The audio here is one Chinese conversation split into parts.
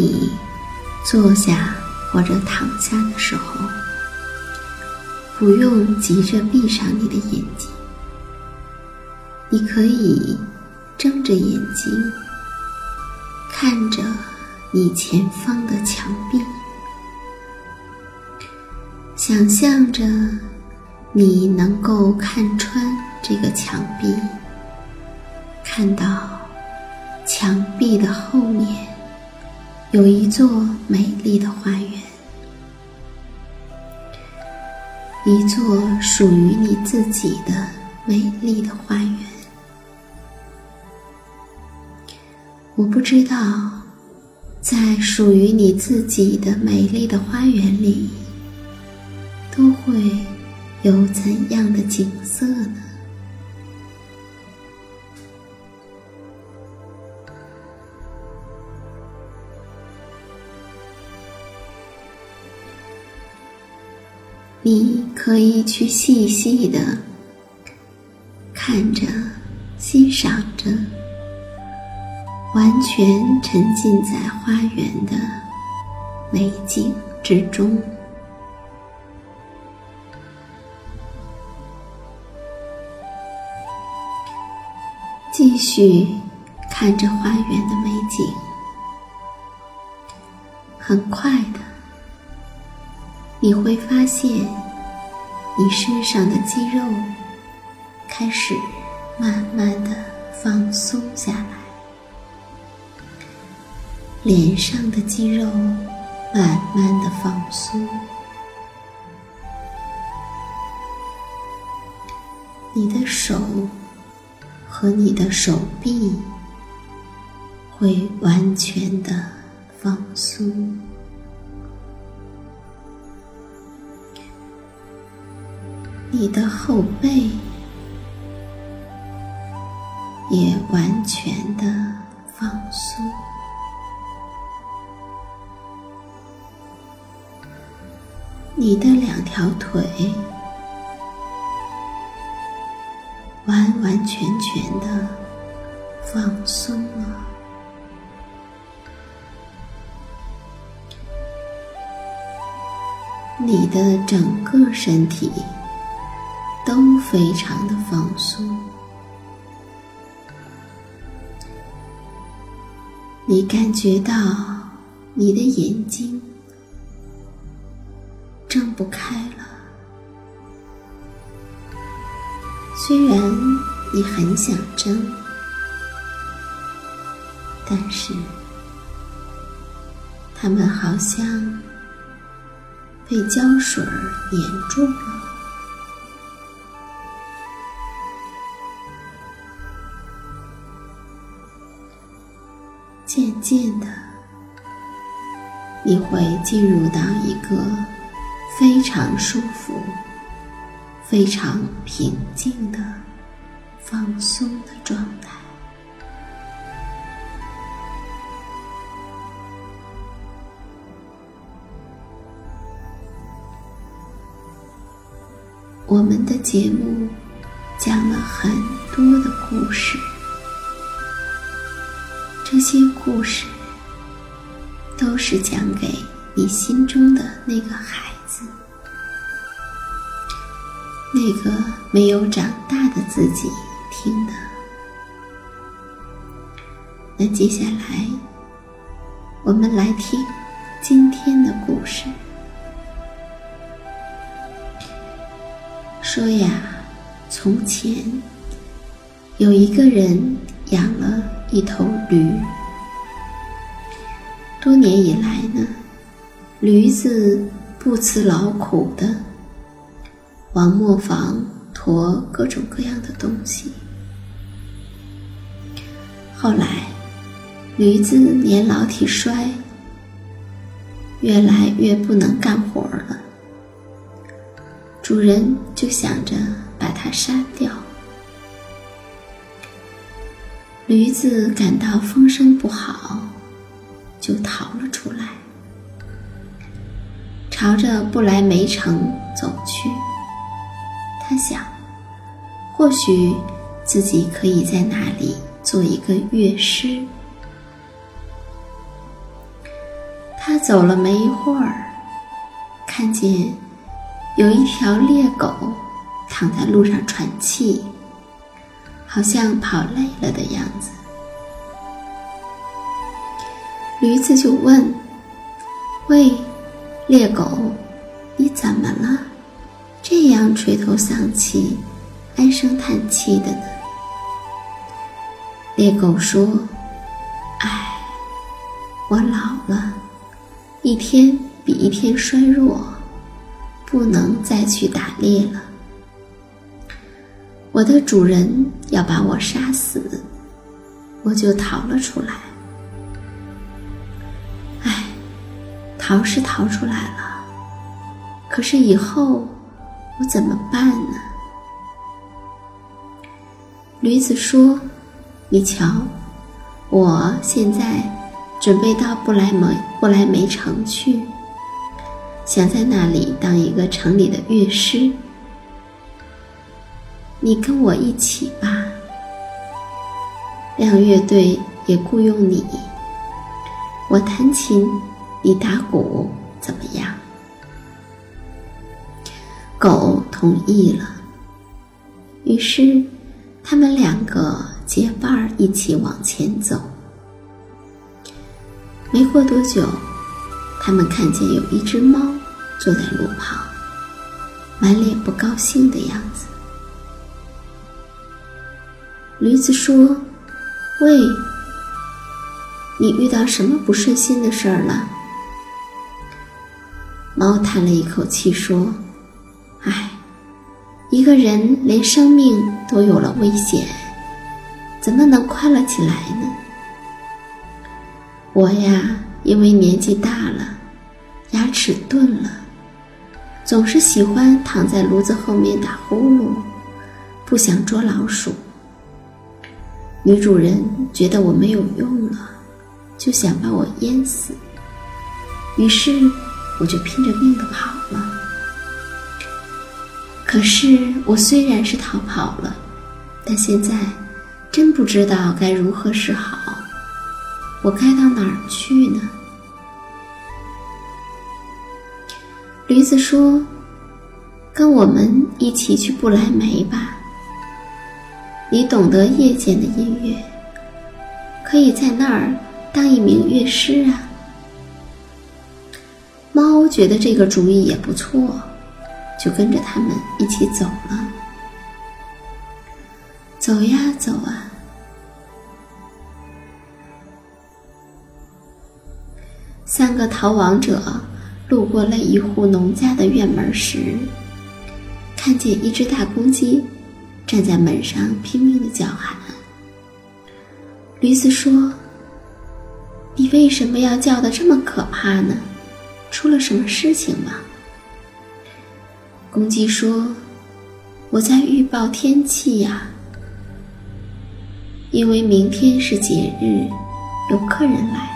你坐下或者躺下的时候，不用急着闭上你的眼睛，你可以睁着眼睛，看着你前方的墙壁，想象着你能够看穿这个墙壁，看到墙壁的后面。有一座美丽的花园，一座属于你自己的美丽的花园。我不知道，在属于你自己的美丽的花园里，都会有怎样的景色呢？你可以去细细的看着、欣赏着，完全沉浸在花园的美景之中。继续看着花园的美景，很快的。你会发现，你身上的肌肉开始慢慢的放松下来，脸上的肌肉慢慢的放松，你的手和你的手臂会完全的放松。你的后背也完全的放松，你的两条腿完完全全的放松了。你的整个身体都非常的放松，你感觉到你的眼睛睁不开了，虽然你很想睁，但是它们好像……被胶水粘住了。你会进入到一个非常舒服、非常平静的放松的状态。我们的节目讲了很多的故事，这些故事都是讲给你心中的那个孩子，那个没有长大的自己听的。那接下来，我们来听今天的故事。说呀，从前有一个人养了一头驴。多年以来呢，驴子不辞劳苦的往磨坊驮各种各样的东西。后来，驴子年老体衰，越来越不能干活了。主人就想着把它杀掉。驴子感到风声不好，就逃了出来，朝着不来梅城走去。他想，或许自己可以在那里做一个乐师。他走了没一会儿，看见。有一条猎狗躺在路上喘气，好像跑累了的样子。驴子就问：“喂，猎狗，你怎么了？这样垂头丧气、唉声叹气的呢？”猎狗说：“唉，我老了，一天比一天衰弱。”不能再去打猎了。我的主人要把我杀死，我就逃了出来。逃是逃出来了，可是以后我怎么办呢？驴子说：“你瞧，我现在准备到不来梅不来梅城去。”想在那里当一个城里的乐师，你跟我一起吧。让乐队也雇佣你，我弹琴，你打鼓，怎么样？狗同意了。于是，他们两个结伴儿一起往前走。没过多久，他们看见有一只猫。坐在路旁，满脸不高兴的样子。驴子说：“喂，你遇到什么不顺心的事儿了？”猫叹了一口气说：“唉，一个人连生命都有了危险，怎么能快乐起来呢？我呀，因为年纪大了，牙齿钝了。”总是喜欢躺在炉子后面打呼噜，不想捉老鼠。女主人觉得我没有用了，就想把我淹死。于是我就拼着命的跑了。可是我虽然是逃跑了，但现在真不知道该如何是好。我该到哪儿去呢？驴子说：“跟我们一起去不来梅吧。你懂得夜间的音乐，可以在那儿当一名乐师啊。”猫觉得这个主意也不错，就跟着他们一起走了。走呀走啊，三个逃亡者。路过了一户农家的院门时，看见一只大公鸡站在门上拼命的叫喊。驴子说：“你为什么要叫的这么可怕呢？出了什么事情吗？”公鸡说：“我在预报天气呀，因为明天是节日，有客人来，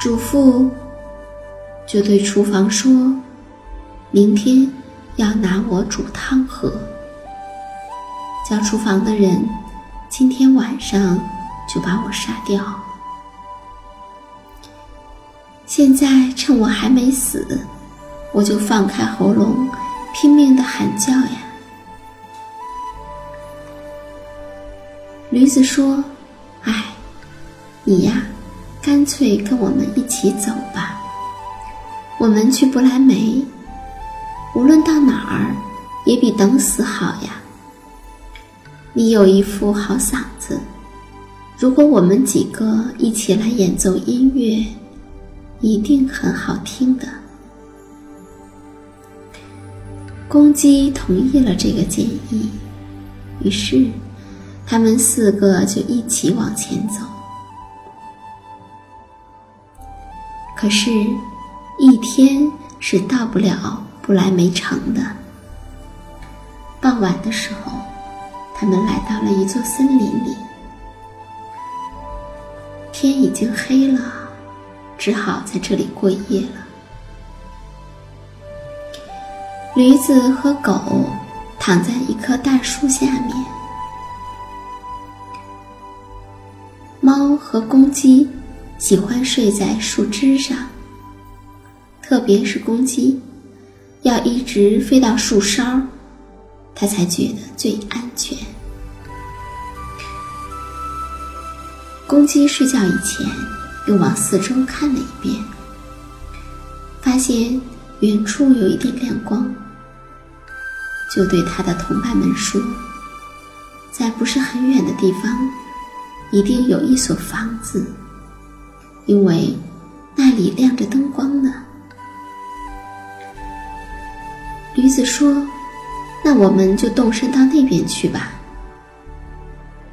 嘱咐。”就对厨房说：“明天要拿我煮汤喝。”叫厨房的人今天晚上就把我杀掉。现在趁我还没死，我就放开喉咙，拼命的喊叫呀！驴子说：“哎，你呀，干脆跟我们一起走吧。”我们去不来梅，无论到哪儿，也比等死好呀。你有一副好嗓子，如果我们几个一起来演奏音乐，一定很好听的。公鸡同意了这个建议，于是他们四个就一起往前走。可是。一天是到不了不来梅城的。傍晚的时候，他们来到了一座森林里。天已经黑了，只好在这里过夜了。驴子和狗躺在一棵大树下面，猫和公鸡喜欢睡在树枝上。特别是公鸡，要一直飞到树梢，它才觉得最安全。公鸡睡觉以前，又往四周看了一遍，发现远处有一点亮光，就对他的同伴们说：“在不是很远的地方，一定有一所房子，因为那里亮着灯光呢。”驴子说：“那我们就动身到那边去吧，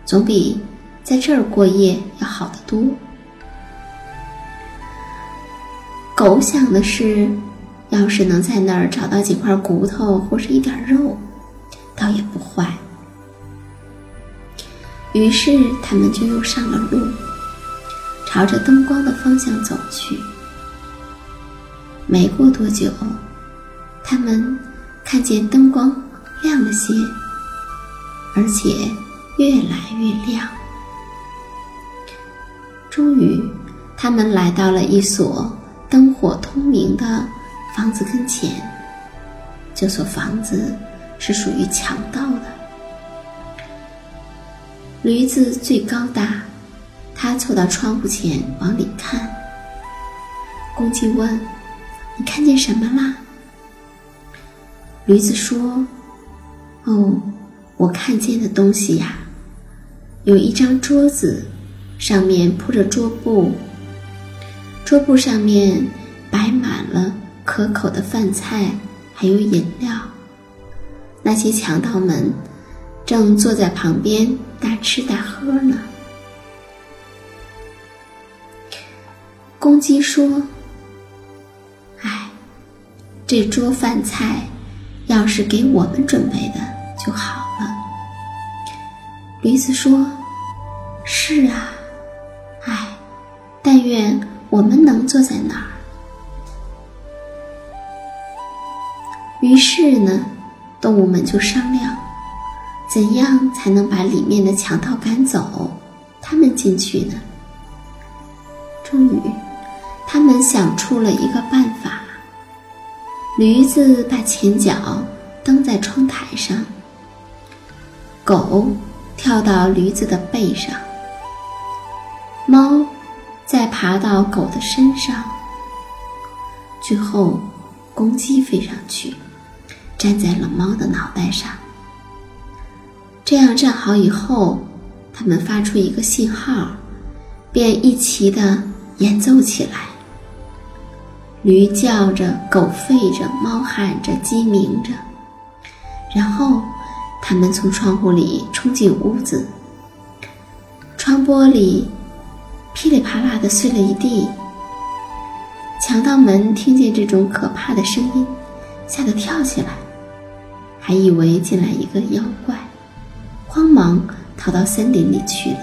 总比在这儿过夜要好得多。”狗想的是，要是能在那儿找到几块骨头或是一点肉，倒也不坏。于是他们就又上了路，朝着灯光的方向走去。没过多久，他们。看见灯光亮了些，而且越来越亮。终于，他们来到了一所灯火通明的房子跟前。这所房子是属于强盗的。驴子最高大，他凑到窗户前往里看。公鸡问：“你看见什么啦？”驴子说：“哦，我看见的东西呀，有一张桌子，上面铺着桌布，桌布上面摆满了可口的饭菜，还有饮料。那些强盗们正坐在旁边大吃大喝呢。”公鸡说：“哎，这桌饭菜。”要是给我们准备的就好了。驴子说：“是啊，唉，但愿我们能坐在哪儿。”于是呢，动物们就商量，怎样才能把里面的强盗赶走，他们进去呢？终于，他们想出了一个办法。驴子把前脚蹬在窗台上，狗跳到驴子的背上，再爬到狗的身上，最后公鸡飞上去，站在了猫的脑袋上。这样站好以后，它们发出一个信号，便一齐的演奏起来。驴叫着，狗吠着，猫喊着，鸡鸣着。然后，他们从窗户里冲进屋子，窗玻璃噼里啪啦的碎了一地。强盗们听见这种可怕的声音，吓得跳起来，还以为进来一个妖怪，慌忙逃到森林里去了。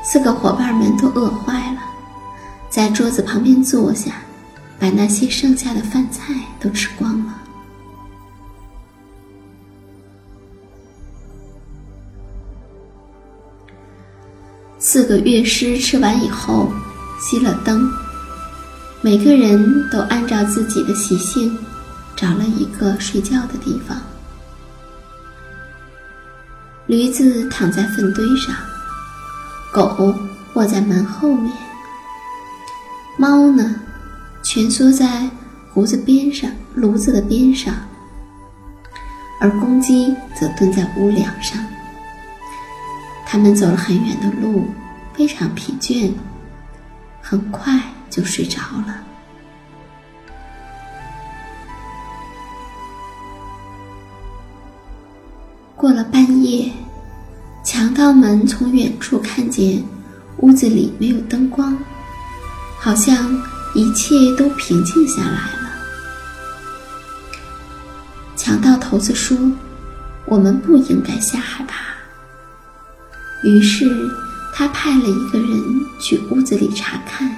四个伙伴们都饿坏了。在桌子旁边坐下，把那些剩下的饭菜都吃光了。四个乐师吃完以后，熄了灯，每个人都按照自己的习性，找了一个睡觉的地方。驴子躺在粪堆上，狗卧在门后面。猫呢，蜷缩在炉子边上，炉子的边上，而公鸡则蹲在屋梁上。他们走了很远的路，非常疲倦，很快就睡着了。过了半夜，强盗们从远处看见屋子里没有灯光。好像一切都平静下来了。强盗头子说：“我们不应该瞎害怕。”于是他派了一个人去屋子里查看。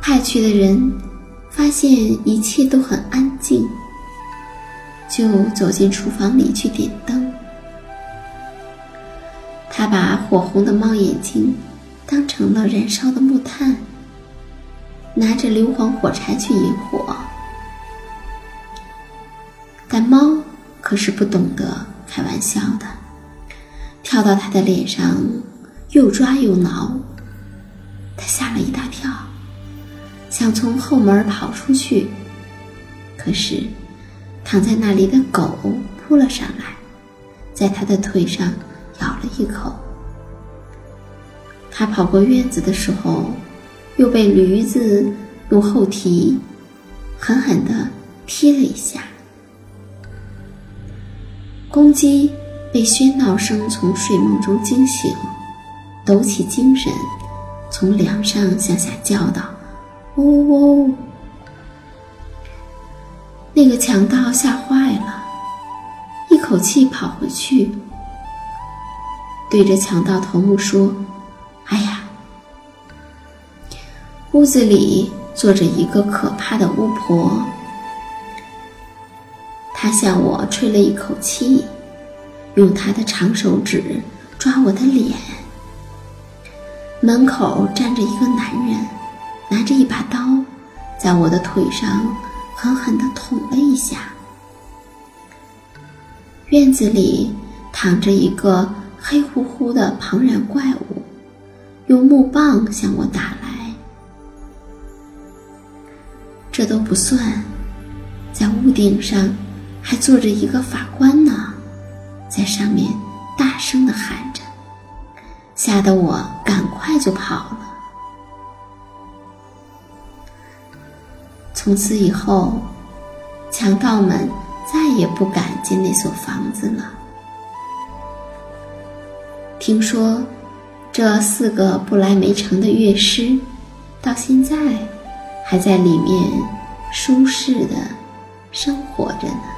派去的人发现一切都很安静，就走进厨房里去点灯。他把火红的猫眼睛。当成了燃烧的木炭，拿着硫磺火柴去引火，但猫可是不懂得开玩笑的，跳到他的脸上，又抓又挠，他吓了一大跳，想从后门跑出去，可是躺在那里的狗扑了上来，在他的腿上咬了一口。他跑过院子的时候，又被驴子用后蹄狠狠地踢了一下。公鸡被喧闹声从睡梦中惊醒，抖起精神，从梁上向下叫道：“呜呜！”那个强盗吓坏了，一口气跑回去，对着强盗头目说。哎呀！屋子里坐着一个可怕的巫婆，她向我吹了一口气，用他的长手指抓我的脸。门口站着一个男人，拿着一把刀，在我的腿上狠狠地捅了一下。院子里躺着一个黑乎乎的庞然怪物。用木棒向我打来，这都不算，在屋顶上还坐着一个法官呢，在上面大声的喊着，吓得我赶快就跑了。从此以后，强盗们再也不敢进那所房子了。听说。这四个不来梅城的乐师，到现在还在里面舒适的生活着呢。